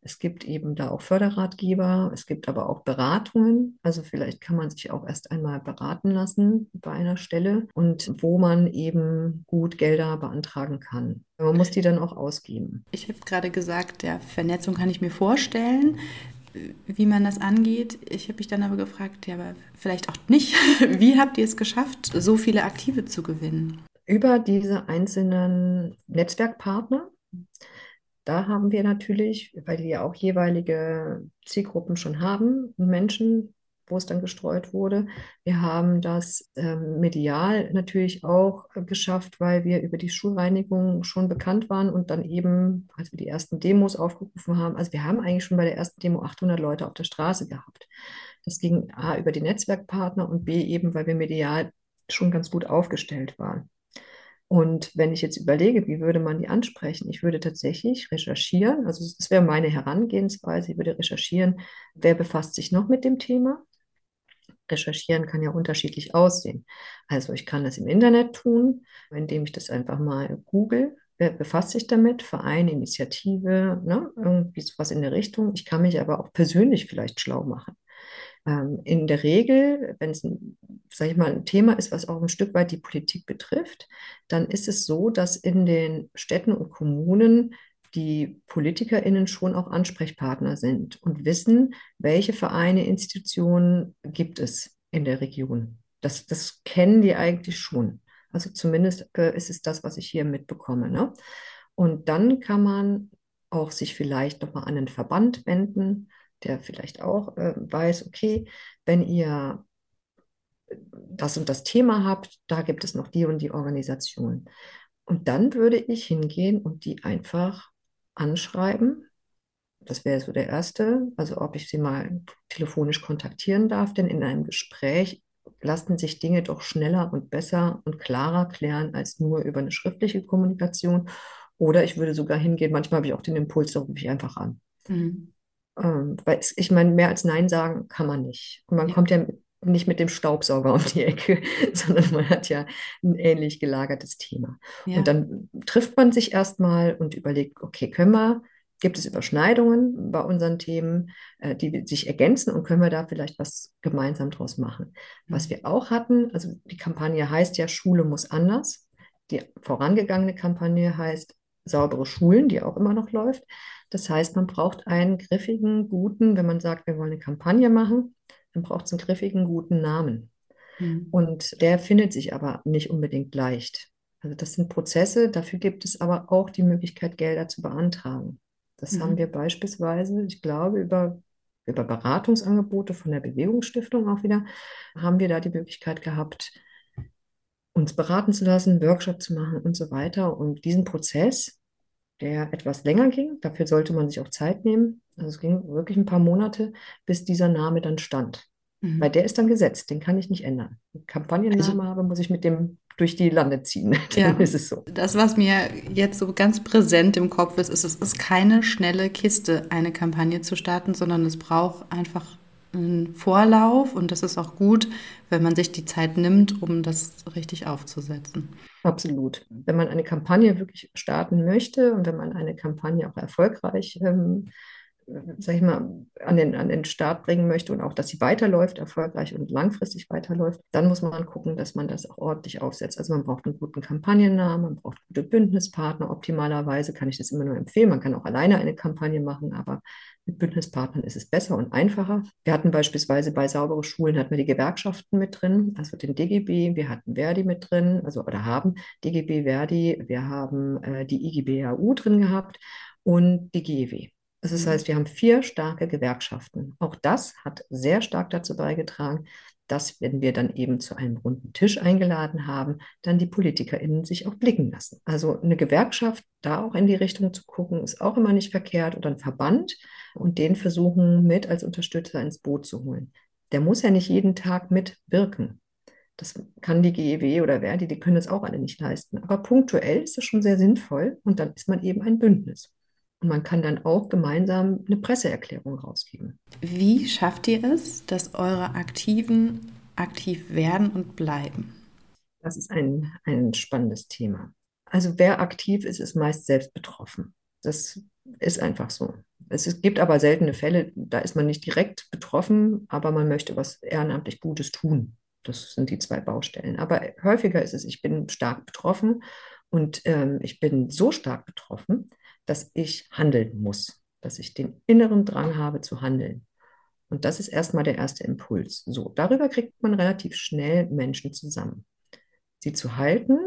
Es gibt eben da auch Förderratgeber, es gibt aber auch Beratungen. Also vielleicht kann man sich auch erst einmal beraten lassen bei einer Stelle und wo man eben gut Gelder beantragen kann. Man muss die dann auch ausgeben.
Ich habe gerade gesagt, der Vernetzung kann ich mir vorstellen wie man das angeht. Ich habe mich dann aber gefragt, ja, aber vielleicht auch nicht. (laughs) Wie habt ihr es geschafft, so viele Aktive zu gewinnen?
Über diese einzelnen Netzwerkpartner. Da haben wir natürlich, weil die ja auch jeweilige Zielgruppen schon haben, Menschen, wo es dann gestreut wurde. Wir haben das ähm, medial natürlich auch äh, geschafft, weil wir über die Schulreinigung schon bekannt waren und dann eben, als wir die ersten Demos aufgerufen haben, also wir haben eigentlich schon bei der ersten Demo 800 Leute auf der Straße gehabt. Das ging A über die Netzwerkpartner und B eben, weil wir medial schon ganz gut aufgestellt waren. Und wenn ich jetzt überlege, wie würde man die ansprechen, ich würde tatsächlich recherchieren, also das wäre meine Herangehensweise, ich würde recherchieren, wer befasst sich noch mit dem Thema, recherchieren kann ja unterschiedlich aussehen. Also ich kann das im Internet tun, indem ich das einfach mal google. Befasst sich damit? Verein, Initiative, ne? irgendwie sowas in der Richtung. Ich kann mich aber auch persönlich vielleicht schlau machen. Ähm, in der Regel, wenn es, sage ich mal, ein Thema ist, was auch ein Stück weit die Politik betrifft, dann ist es so, dass in den Städten und Kommunen die PolitikerInnen schon auch Ansprechpartner sind und wissen, welche Vereine, Institutionen gibt es in der Region. Das, das kennen die eigentlich schon. Also zumindest äh, ist es das, was ich hier mitbekomme. Ne? Und dann kann man auch sich vielleicht nochmal an einen Verband wenden, der vielleicht auch äh, weiß, okay, wenn ihr das und das Thema habt, da gibt es noch die und die Organisation. Und dann würde ich hingehen und die einfach anschreiben. Das wäre so der erste, also ob ich sie mal telefonisch kontaktieren darf, denn in einem Gespräch lassen sich Dinge doch schneller und besser und klarer klären als nur über eine schriftliche Kommunikation. Oder ich würde sogar hingehen, manchmal habe ich auch den Impuls, da rufe ich einfach an. Mhm. Ähm, weil ich meine, mehr als Nein sagen kann man nicht. Und man ja. kommt ja nicht mit dem Staubsauger um die Ecke, (laughs) sondern man hat ja ein ähnlich gelagertes Thema. Ja. Und dann trifft man sich erstmal und überlegt, okay, können wir, gibt es Überschneidungen bei unseren Themen, äh, die sich ergänzen und können wir da vielleicht was gemeinsam draus machen? Mhm. Was wir auch hatten, also die Kampagne heißt ja, Schule muss anders. Die vorangegangene Kampagne heißt saubere Schulen, die auch immer noch läuft. Das heißt, man braucht einen griffigen, guten, wenn man sagt, wir wollen eine Kampagne machen, dann braucht es einen griffigen, guten Namen. Mhm. Und der findet sich aber nicht unbedingt leicht. Also das sind Prozesse, dafür gibt es aber auch die Möglichkeit, Gelder zu beantragen. Das mhm. haben wir beispielsweise, ich glaube, über, über Beratungsangebote von der Bewegungsstiftung auch wieder, haben wir da die Möglichkeit gehabt, uns beraten zu lassen, Workshop zu machen und so weiter. Und diesen Prozess, der etwas länger ging, dafür sollte man sich auch Zeit nehmen. Also es ging wirklich ein paar Monate, bis dieser Name dann stand. Mhm. Weil der ist dann gesetzt, den kann ich nicht ändern. Wenn ich Kampagnenname also, habe, muss ich mit dem durch die Lande ziehen. (laughs)
Ja, dann ist es so. Das, was mir jetzt so ganz präsent im Kopf ist, ist, es ist keine schnelle Kiste, eine Kampagne zu starten, sondern es braucht einfach einen Vorlauf und das ist auch gut, wenn man sich die Zeit nimmt, um das richtig aufzusetzen.
Absolut. Wenn man eine Kampagne wirklich starten möchte und wenn man eine Kampagne auch erfolgreich ähm, sag ich mal, an den, an den Start bringen möchte und auch, dass sie weiterläuft, erfolgreich und langfristig weiterläuft, dann muss man gucken, dass man das auch ordentlich aufsetzt. Also man braucht einen guten Kampagnennamen, man braucht gute Bündnispartner. Optimalerweise kann ich das immer nur empfehlen. Man kann auch alleine eine Kampagne machen, aber mit Bündnispartnern ist es besser und einfacher. Wir hatten beispielsweise bei saubere Schulen hatten wir die Gewerkschaften mit drin, also den DGB, wir hatten Verdi mit drin, also oder haben DGB Verdi, wir haben äh, die IGBAU drin gehabt und die GEW. Das mhm. heißt, wir haben vier starke Gewerkschaften. Auch das hat sehr stark dazu beigetragen, dass, wenn wir dann eben zu einem runden Tisch eingeladen haben, dann die PolitikerInnen sich auch blicken lassen. Also eine Gewerkschaft, da auch in die Richtung zu gucken, ist auch immer nicht verkehrt oder ein Verband und den versuchen mit als Unterstützer ins Boot zu holen. Der muss ja nicht jeden Tag mitwirken. Das kann die GEW oder Verdi, die können das auch alle nicht leisten. Aber punktuell ist das schon sehr sinnvoll und dann ist man eben ein Bündnis. Und man kann dann auch gemeinsam eine Presseerklärung rausgeben.
Wie schafft ihr es, dass eure Aktiven aktiv werden und bleiben?
Das ist ein, ein spannendes Thema. Also wer aktiv ist, ist meist selbst betroffen. Das ist einfach so. Es gibt aber seltene Fälle, da ist man nicht direkt betroffen, aber man möchte was ehrenamtlich Gutes tun. Das sind die zwei Baustellen. Aber häufiger ist es, ich bin stark betroffen und ähm, ich bin so stark betroffen, dass ich handeln muss, dass ich den inneren Drang habe zu handeln. Und das ist erstmal der erste Impuls. So, darüber kriegt man relativ schnell Menschen zusammen. Sie zu halten,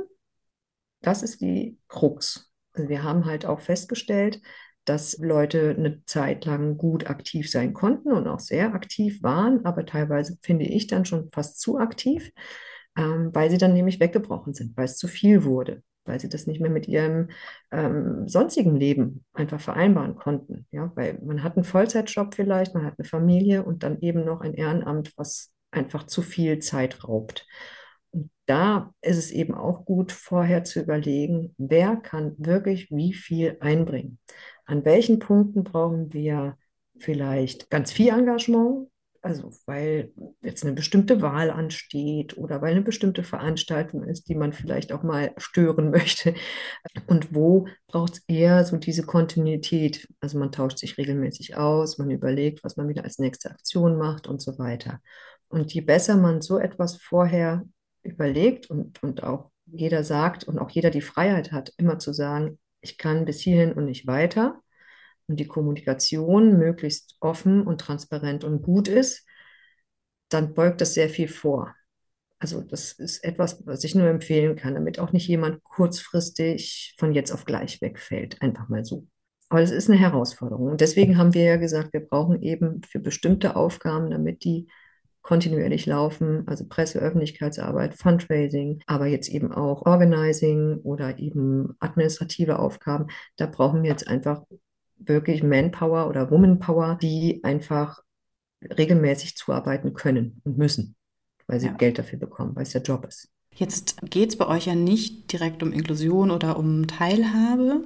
das ist die Krux. Also wir haben halt auch festgestellt, dass Leute eine Zeit lang gut aktiv sein konnten und auch sehr aktiv waren, aber teilweise finde ich dann schon fast zu aktiv, ähm, weil sie dann nämlich weggebrochen sind, weil es zu viel wurde weil sie das nicht mehr mit ihrem ähm, sonstigen Leben einfach vereinbaren konnten. Ja, weil man hat einen Vollzeitjob vielleicht, man hat eine Familie und dann eben noch ein Ehrenamt, was einfach zu viel Zeit raubt. Und da ist es eben auch gut, vorher zu überlegen, wer kann wirklich wie viel einbringen. An welchen Punkten brauchen wir vielleicht ganz viel Engagement, also weil jetzt eine bestimmte Wahl ansteht oder weil eine bestimmte Veranstaltung ist, die man vielleicht auch mal stören (laughs) möchte. Und wo braucht es eher so diese Kontinuität? Also man tauscht sich regelmäßig aus, man überlegt, was man wieder als nächste Aktion macht und so weiter. Und je besser man so etwas vorher überlegt und, und auch jeder sagt und auch jeder die Freiheit hat, immer zu sagen, ich kann bis hierhin und nicht weiter, und die Kommunikation möglichst offen und transparent und gut ist, dann beugt das sehr viel vor. Also das ist etwas, was ich nur empfehlen kann, damit auch nicht jemand kurzfristig von jetzt auf gleich wegfällt, einfach mal so. Aber das ist eine Herausforderung. Und deswegen haben wir ja gesagt, wir brauchen eben für bestimmte Aufgaben, damit die kontinuierlich laufen, also Presse, Öffentlichkeitsarbeit, Fundraising, aber jetzt eben auch Organizing oder eben administrative Aufgaben. Da brauchen wir jetzt einfach wirklich Manpower oder Womanpower, die einfach regelmäßig zuarbeiten können und müssen, weil sie ja. Geld dafür bekommen, weil es der Job ist.
Jetzt geht es bei euch ja nicht direkt um Inklusion oder um Teilhabe.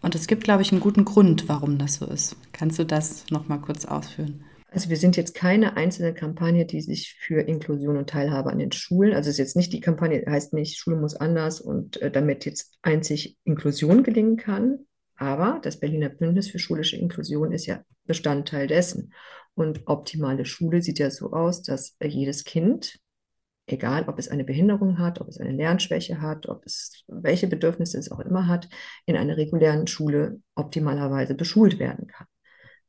Und es gibt, glaube ich, einen guten Grund, warum das so ist. Kannst du das nochmal kurz ausführen?
Also wir sind jetzt keine einzelne Kampagne, die sich für Inklusion und Teilhabe an den Schulen, also es ist jetzt nicht die Kampagne, heißt nicht, Schule muss anders und äh, damit jetzt einzig Inklusion gelingen kann. Aber das Berliner Bündnis für schulische Inklusion ist ja Bestandteil dessen. Und optimale Schule sieht ja so aus, dass jedes Kind, egal ob es eine Behinderung hat, ob es eine Lernschwäche hat, ob es welche Bedürfnisse es auch immer hat, in einer regulären Schule optimalerweise beschult werden kann.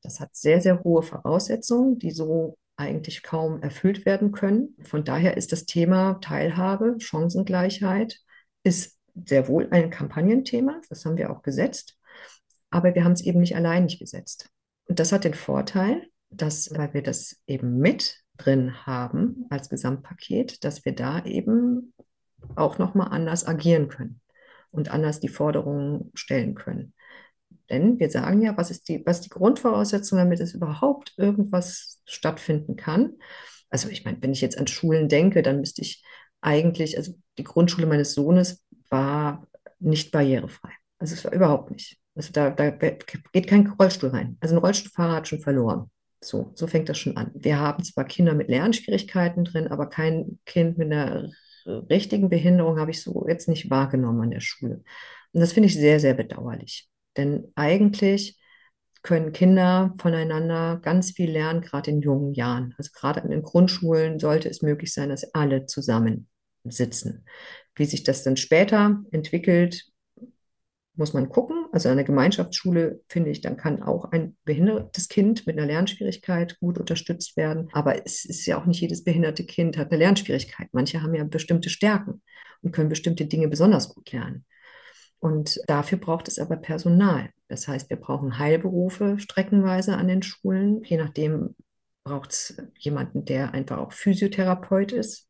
Das hat sehr, sehr hohe Voraussetzungen, die so eigentlich kaum erfüllt werden können. Von daher ist das Thema Teilhabe, Chancengleichheit, ist sehr wohl ein Kampagnenthema. Das haben wir auch gesetzt. Aber wir haben es eben nicht alleinig gesetzt. Und das hat den Vorteil, dass, weil wir das eben mit drin haben als Gesamtpaket, dass wir da eben auch nochmal anders agieren können und anders die Forderungen stellen können. Denn wir sagen ja, was ist die, was die Grundvoraussetzung, damit es überhaupt irgendwas stattfinden kann. Also ich meine, wenn ich jetzt an Schulen denke, dann müsste ich eigentlich, also die Grundschule meines Sohnes war nicht barrierefrei. Also es war überhaupt nicht. Also da, da geht kein Rollstuhl rein. Also ein Rollstuhlfahrer hat schon verloren. So, so fängt das schon an. Wir haben zwar Kinder mit Lernschwierigkeiten drin, aber kein Kind mit einer richtigen Behinderung habe ich so jetzt nicht wahrgenommen an der Schule. Und das finde ich sehr, sehr bedauerlich. Denn eigentlich können Kinder voneinander ganz viel lernen, gerade in jungen Jahren. Also gerade in den Grundschulen sollte es möglich sein, dass alle zusammen sitzen. Wie sich das dann später entwickelt, muss man gucken. Also eine Gemeinschaftsschule, finde ich, dann kann auch ein behindertes Kind mit einer Lernschwierigkeit gut unterstützt werden. Aber es ist ja auch nicht jedes behinderte Kind hat eine Lernschwierigkeit. Manche haben ja bestimmte Stärken und können bestimmte Dinge besonders gut lernen. Und dafür braucht es aber Personal. Das heißt, wir brauchen Heilberufe streckenweise an den Schulen. Je nachdem braucht es jemanden, der einfach auch Physiotherapeut ist.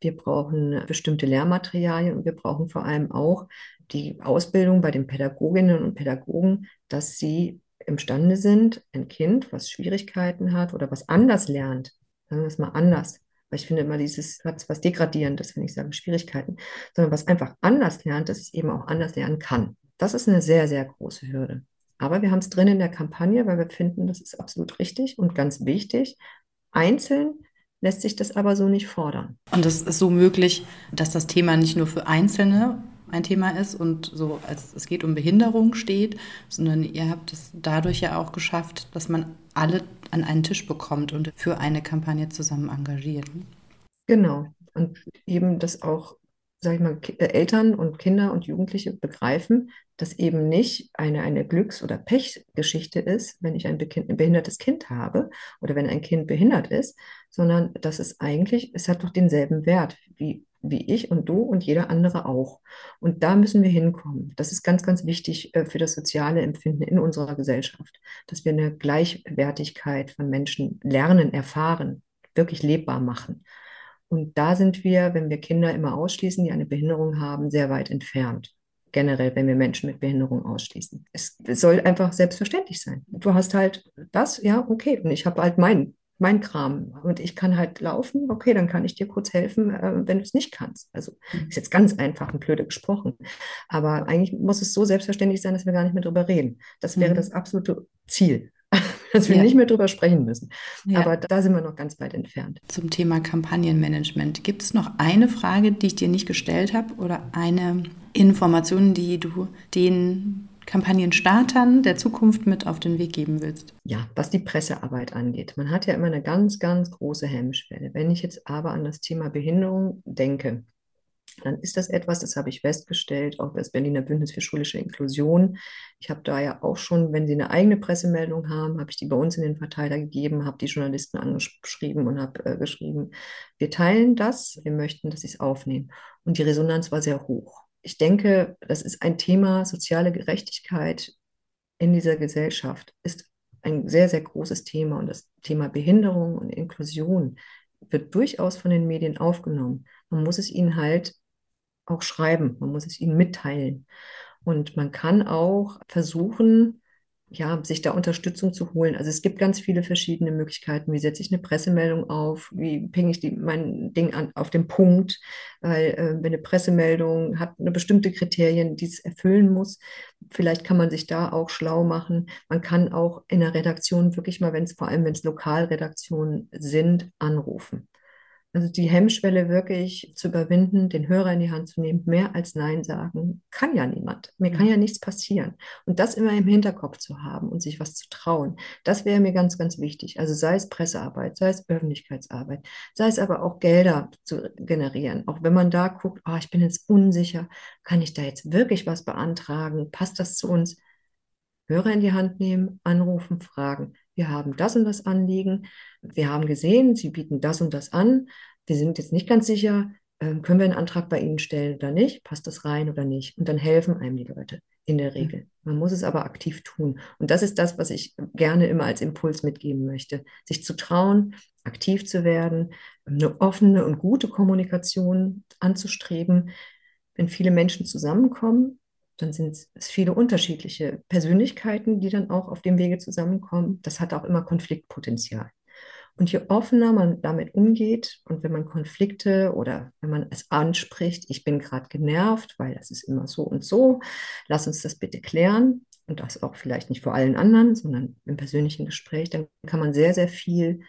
Wir brauchen bestimmte Lehrmaterialien und wir brauchen vor allem auch die Ausbildung bei den Pädagoginnen und Pädagogen, dass sie imstande sind, ein Kind, was Schwierigkeiten hat oder was anders lernt, sagen wir es mal anders, weil ich finde immer dieses hat was Degradierendes, wenn ich sage Schwierigkeiten, sondern was einfach anders lernt, dass es eben auch anders lernen kann. Das ist eine sehr, sehr große Hürde. Aber wir haben es drin in der Kampagne, weil wir finden, das ist absolut richtig und ganz wichtig. Einzeln lässt sich das aber so nicht fordern.
Und es ist so möglich, dass das Thema nicht nur für Einzelne ein Thema ist und so als es geht um Behinderung steht, sondern ihr habt es dadurch ja auch geschafft, dass man alle an einen Tisch bekommt und für eine Kampagne zusammen engagiert.
Genau. Und eben das auch, sag ich mal, äh, Eltern und Kinder und Jugendliche begreifen, dass eben nicht eine, eine Glücks- oder Pechgeschichte ist, wenn ich ein behindertes Kind habe oder wenn ein Kind behindert ist, sondern dass es eigentlich, es hat doch denselben Wert wie wie ich und du und jeder andere auch. Und da müssen wir hinkommen. Das ist ganz, ganz wichtig äh, für das soziale Empfinden in unserer Gesellschaft, dass wir eine Gleichwertigkeit von Menschen lernen, erfahren, wirklich lebbar machen. Und da sind wir, wenn wir Kinder immer ausschließen, die eine Behinderung haben, sehr weit entfernt. Generell, wenn wir Menschen mit Behinderung ausschließen. Es, es soll einfach selbstverständlich sein. Du hast halt das, ja, okay, und ich habe halt meinen mein Kram. Und ich kann halt laufen, okay, dann kann ich dir kurz helfen, äh, wenn du es nicht kannst. Also mhm. ist jetzt ganz einfach und blöde gesprochen. Aber eigentlich muss es so selbstverständlich sein, dass wir gar nicht mehr drüber reden. Das wäre mhm. das absolute Ziel. Dass wir ja. nicht mehr drüber sprechen müssen. Ja. Aber da sind wir noch ganz weit entfernt.
Zum Thema Kampagnenmanagement. Gibt es noch eine Frage, die ich dir nicht gestellt habe oder eine Information, die du den Kampagnenstartern der Zukunft mit auf den Weg geben willst?
Ja, was die Pressearbeit angeht. Man hat ja immer eine ganz, ganz große Hemmschwelle. Wenn ich jetzt aber an das Thema Behinderung denke, dann ist das etwas, das habe ich festgestellt, auch das Berliner Bündnis für schulische Inklusion. Ich habe da ja auch schon, wenn Sie eine eigene Pressemeldung haben, habe ich die bei uns in den Verteiler gegeben, habe die Journalisten angeschrieben und habe äh, geschrieben, wir teilen das, wir möchten, dass Sie es aufnehmen. Und die Resonanz war sehr hoch ich denke, das ist ein Thema, soziale Gerechtigkeit in dieser Gesellschaft ist ein sehr, sehr großes Thema und das Thema Behinderung und Inklusion wird durchaus von den Medien aufgenommen. Man muss es ihnen halt auch schreiben, man muss es ihnen mitteilen. Und man kann auch versuchen, ja, sich da Unterstützung zu holen. Also es gibt ganz viele verschiedene Möglichkeiten. Wie setze ich eine Pressemeldung auf? Wie pinge ich die, mein Ding an, auf den Punkt? Weil äh, wenn eine Pressemeldung hat eine bestimmte Kriterien, die es erfüllen muss, vielleicht kann man sich da auch schlau machen. Man kann auch in der Redaktion wirklich mal, wenn es vor allem, wenn es Lokalredaktionen sind, anrufen. Also die Hemmschwelle wirklich zu überwinden, den Hörer in die Hand zu nehmen, mehr als Nein sagen, kann ja niemand. Mir kann ja nichts passieren. Und das immer im Hinterkopf zu haben und sich was zu trauen, das wäre mir ganz, ganz wichtig. Also sei es Pressearbeit, sei es Öffentlichkeitsarbeit, sei es aber auch Gelder zu generieren. Auch wenn man da guckt, oh, ich bin jetzt unsicher, kann ich da jetzt wirklich was beantragen? Passt das zu uns? Hörer in die Hand nehmen, anrufen, fragen. Wir haben das und das Anliegen. Wir haben gesehen, Sie bieten das und das an. Wir sind jetzt nicht ganz sicher, ähm, können wir einen Antrag bei Ihnen stellen oder nicht? Passt das rein oder nicht? Und dann helfen einem die Leute in der Regel. Man muss es aber aktiv tun. Und das ist das, was ich gerne immer als Impuls mitgeben möchte. Sich zu trauen, aktiv zu werden, eine offene und gute Kommunikation anzustreben. Wenn viele Menschen zusammenkommen, dann sind es viele unterschiedliche Persönlichkeiten, die dann auch auf dem Wege zusammenkommen. Das hat auch immer Konfliktpotenzial. Und je offener man damit umgeht und wenn man Konflikte oder wenn man es anspricht, ich bin gerade genervt, weil das ist immer so und so, lass uns das bitte klären und das auch vielleicht nicht vor allen anderen, sondern im persönlichen Gespräch, dann kann man sehr, sehr viel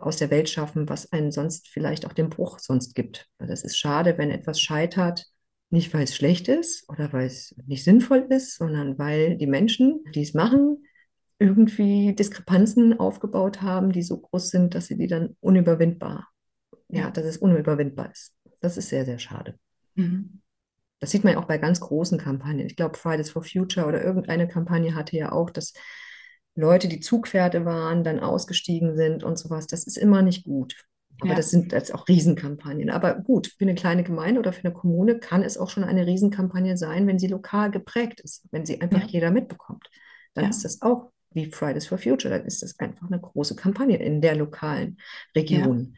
aus der Welt schaffen, was einen sonst vielleicht auch den Bruch sonst gibt. Das ist schade, wenn etwas scheitert, nicht, weil es schlecht ist oder weil es nicht sinnvoll ist, sondern weil die Menschen, die es machen, irgendwie Diskrepanzen aufgebaut haben, die so groß sind, dass sie die dann unüberwindbar, ja, dass es unüberwindbar ist. Das ist sehr, sehr schade. Mhm. Das sieht man ja auch bei ganz großen Kampagnen. Ich glaube, Fridays for Future oder irgendeine Kampagne hatte ja auch, dass Leute, die Zugpferde waren, dann ausgestiegen sind und sowas. Das ist immer nicht gut. Aber ja. das sind jetzt auch Riesenkampagnen. Aber gut, für eine kleine Gemeinde oder für eine Kommune kann es auch schon eine Riesenkampagne sein, wenn sie lokal geprägt ist, wenn sie einfach ja. jeder mitbekommt. Dann ja. ist das auch wie Fridays for Future, dann ist das einfach eine große Kampagne in der lokalen Region.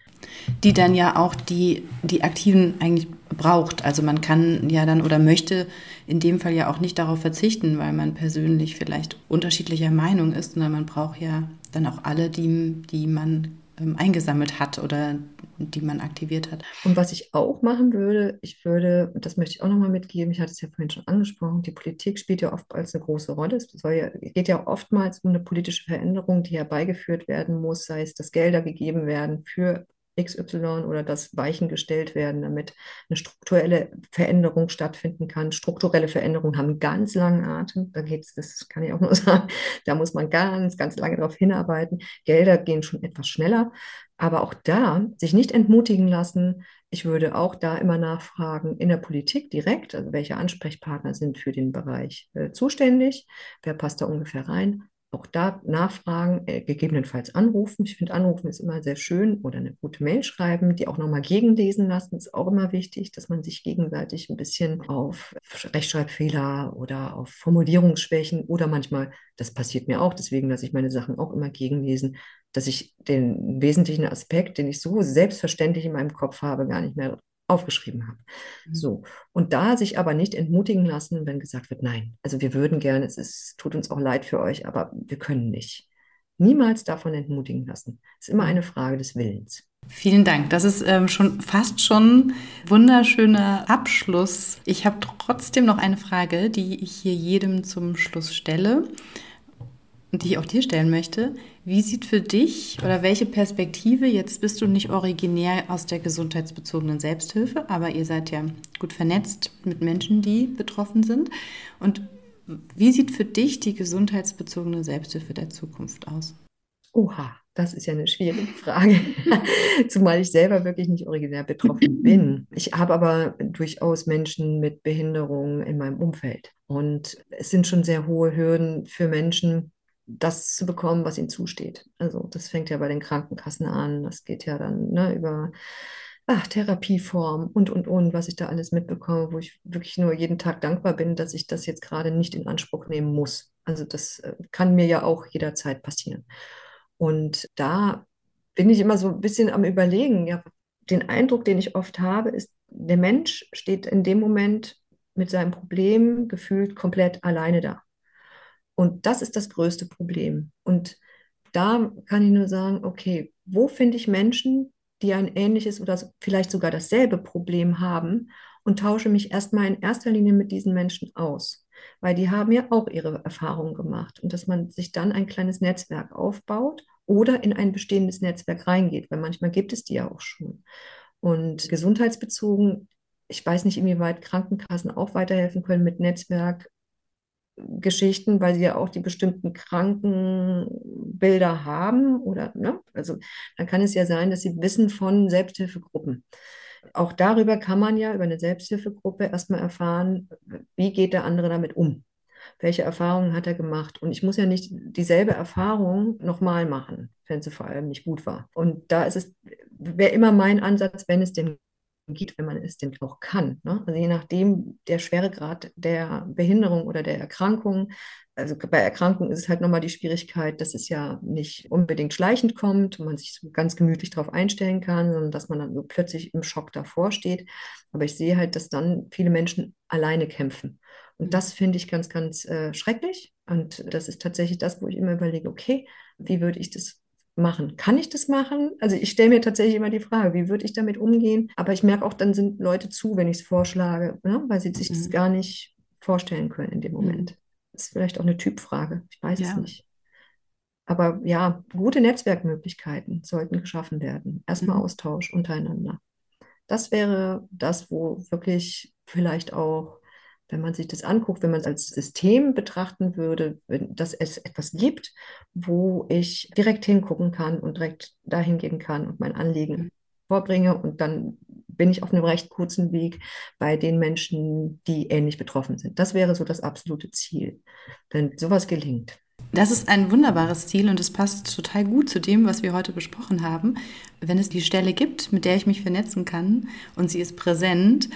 Die dann ja auch die, die Aktiven eigentlich braucht. Also man kann ja dann oder möchte in dem Fall ja auch nicht darauf verzichten, weil man persönlich vielleicht unterschiedlicher Meinung ist, sondern man braucht ja dann auch alle, die, die man ähm, eingesammelt hat oder die man aktiviert hat.
Und was ich auch machen würde, ich würde, das möchte ich auch nochmal mitgeben, ich hatte es ja vorhin schon angesprochen, die Politik spielt ja oft als eine große Rolle. Es ja, geht ja oftmals um eine politische Veränderung, die herbeigeführt werden muss, sei es, dass Gelder gegeben werden für XY oder dass Weichen gestellt werden, damit eine strukturelle Veränderung stattfinden kann. Strukturelle Veränderungen haben ganz langen Atem. Da geht es, das kann ich auch nur (laughs) sagen, da muss man ganz, ganz lange darauf hinarbeiten. Gelder gehen schon etwas schneller. Aber auch da sich nicht entmutigen lassen. Ich würde auch da immer nachfragen in der Politik direkt, also welche Ansprechpartner sind für den Bereich äh, zuständig, wer passt da ungefähr rein auch da nachfragen, äh, gegebenenfalls anrufen. Ich finde, anrufen ist immer sehr schön oder eine gute Mail schreiben, die auch nochmal gegenlesen lassen, ist auch immer wichtig, dass man sich gegenseitig ein bisschen auf Rechtschreibfehler oder auf Formulierungsschwächen oder manchmal, das passiert mir auch, deswegen lasse ich meine Sachen auch immer gegenlesen, dass ich den wesentlichen Aspekt, den ich so selbstverständlich in meinem Kopf habe, gar nicht mehr aufgeschrieben habe. Mhm. So. Und da sich aber nicht entmutigen lassen, wenn gesagt wird, nein, also wir würden gerne, es ist, tut uns auch leid für euch, aber wir können nicht. Niemals davon entmutigen lassen. Es ist immer eine Frage des Willens.
Vielen Dank. Das ist ähm, schon fast schon wunderschöner Abschluss. Ich habe trotzdem noch eine Frage, die ich hier jedem zum Schluss stelle die ich auch dir stellen möchte. Wie sieht für dich oder welche Perspektive, jetzt bist du nicht originär aus der gesundheitsbezogenen Selbsthilfe, aber ihr seid ja gut vernetzt mit Menschen, die betroffen sind. Und wie sieht für dich die gesundheitsbezogene Selbsthilfe der Zukunft aus?
Oha, das ist ja eine schwierige Frage, (laughs) zumal ich selber wirklich nicht originär betroffen bin. Ich habe aber durchaus Menschen mit Behinderungen in meinem Umfeld. Und es sind schon sehr hohe Hürden für Menschen, das zu bekommen, was ihnen zusteht. Also das fängt ja bei den Krankenkassen an, das geht ja dann ne, über ach, Therapieform und, und, und, was ich da alles mitbekomme, wo ich wirklich nur jeden Tag dankbar bin, dass ich das jetzt gerade nicht in Anspruch nehmen muss. Also das äh, kann mir ja auch jederzeit passieren. Und da bin ich immer so ein bisschen am Überlegen, ja, den Eindruck, den ich oft habe, ist, der Mensch steht in dem Moment mit seinem Problem gefühlt komplett alleine da. Und das ist das größte Problem. Und da kann ich nur sagen, okay, wo finde ich Menschen, die ein ähnliches oder vielleicht sogar dasselbe Problem haben und tausche mich erstmal in erster Linie mit diesen Menschen aus, weil die haben ja auch ihre Erfahrungen gemacht und dass man sich dann ein kleines Netzwerk aufbaut oder in ein bestehendes Netzwerk reingeht, weil manchmal gibt es die ja auch schon. Und gesundheitsbezogen, ich weiß nicht, inwieweit Krankenkassen auch weiterhelfen können mit Netzwerkgeschichten, weil sie ja auch die bestimmten Krankenbilder haben oder, ne? Also dann kann es ja sein, dass sie wissen von Selbsthilfegruppen. Auch darüber kann man ja über eine Selbsthilfegruppe erstmal erfahren, wie geht der andere damit um? Welche Erfahrungen hat er gemacht? Und ich muss ja nicht dieselbe Erfahrung nochmal machen, wenn sie vor allem nicht gut war. Und da ist es, wäre immer mein Ansatz, wenn es denn geht, wenn man es denn auch kann. Ne? Also je nachdem der Schweregrad der Behinderung oder der Erkrankung. Also bei Erkrankungen ist es halt nochmal die Schwierigkeit, dass es ja nicht unbedingt schleichend kommt und man sich so ganz gemütlich darauf einstellen kann, sondern dass man dann so plötzlich im Schock davor steht. Aber ich sehe halt, dass dann viele Menschen alleine kämpfen. Und mhm. das finde ich ganz, ganz äh, schrecklich. Und das ist tatsächlich das, wo ich immer überlege, okay, wie würde ich das machen? Kann ich das machen? Also ich stelle mir tatsächlich immer die Frage, wie würde ich damit umgehen? Aber ich merke auch, dann sind Leute zu, wenn ich es vorschlage, ne? weil sie sich mhm. das gar nicht vorstellen können in dem Moment. Mhm. Das ist vielleicht auch eine Typfrage, ich weiß ja. es nicht. Aber ja, gute Netzwerkmöglichkeiten sollten geschaffen werden. Erstmal mhm. Austausch untereinander. Das wäre das, wo wirklich vielleicht auch wenn man sich das anguckt, wenn man es als System betrachten würde, dass es etwas gibt, wo ich direkt hingucken kann und direkt dahin gehen kann und mein Anliegen mhm. vorbringe und dann bin ich auf einem recht kurzen Weg bei den Menschen, die ähnlich betroffen sind. Das wäre so das absolute Ziel, wenn sowas gelingt.
Das ist ein wunderbares Ziel und es passt total gut zu dem, was wir heute besprochen haben. Wenn es die Stelle gibt, mit der ich mich vernetzen kann und sie ist präsent,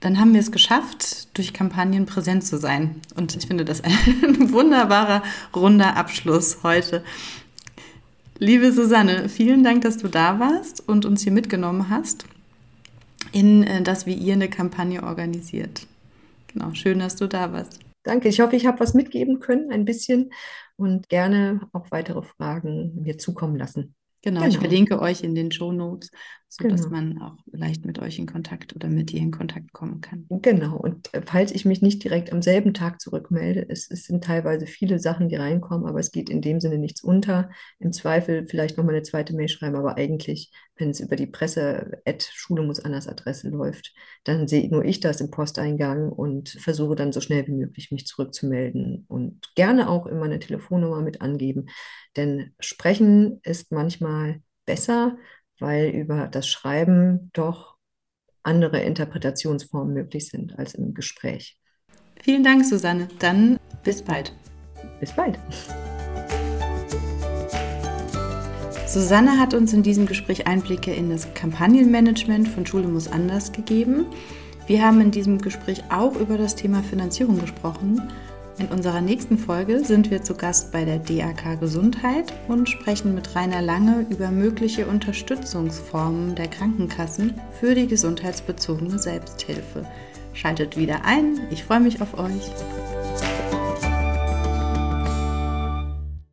dann haben wir es geschafft, durch Kampagnen präsent zu sein. Und ich finde das (laughs) ein wunderbarer, runder Abschluss heute. Liebe Susanne, vielen Dank, dass du da warst und uns hier mitgenommen hast in äh, das, wie ihr eine Kampagne organisiert. Genau, schön, dass du da warst.
Danke, ich hoffe, ich habe was mitgeben können, ein bisschen und gerne auch weitere Fragen mir zukommen lassen.
Genau, genau, ich verlinke euch in den Show Notes, sodass genau. man auch leicht mit euch in Kontakt oder mit dir in Kontakt kommen kann.
Genau, und äh, falls ich mich nicht direkt am selben Tag zurückmelde, es, es sind teilweise viele Sachen, die reinkommen, aber es geht in dem Sinne nichts unter. Im Zweifel vielleicht nochmal eine zweite Mail schreiben, aber eigentlich, wenn es über die Presse Schule muss anders Adresse läuft, dann sehe nur ich das im Posteingang und versuche dann so schnell wie möglich mich zurückzumelden und gerne auch immer eine Telefonnummer mit angeben denn sprechen ist manchmal besser, weil über das Schreiben doch andere Interpretationsformen möglich sind als im Gespräch.
Vielen Dank, Susanne. Dann bis bald.
Bis bald.
Susanne hat uns in diesem Gespräch Einblicke in das Kampagnenmanagement von Schule muss anders gegeben. Wir haben in diesem Gespräch auch über das Thema Finanzierung gesprochen in unserer nächsten Folge sind wir zu Gast bei der DAK Gesundheit und sprechen mit Rainer Lange über mögliche Unterstützungsformen der Krankenkassen für die gesundheitsbezogene Selbsthilfe. Schaltet wieder ein, ich freue mich auf euch.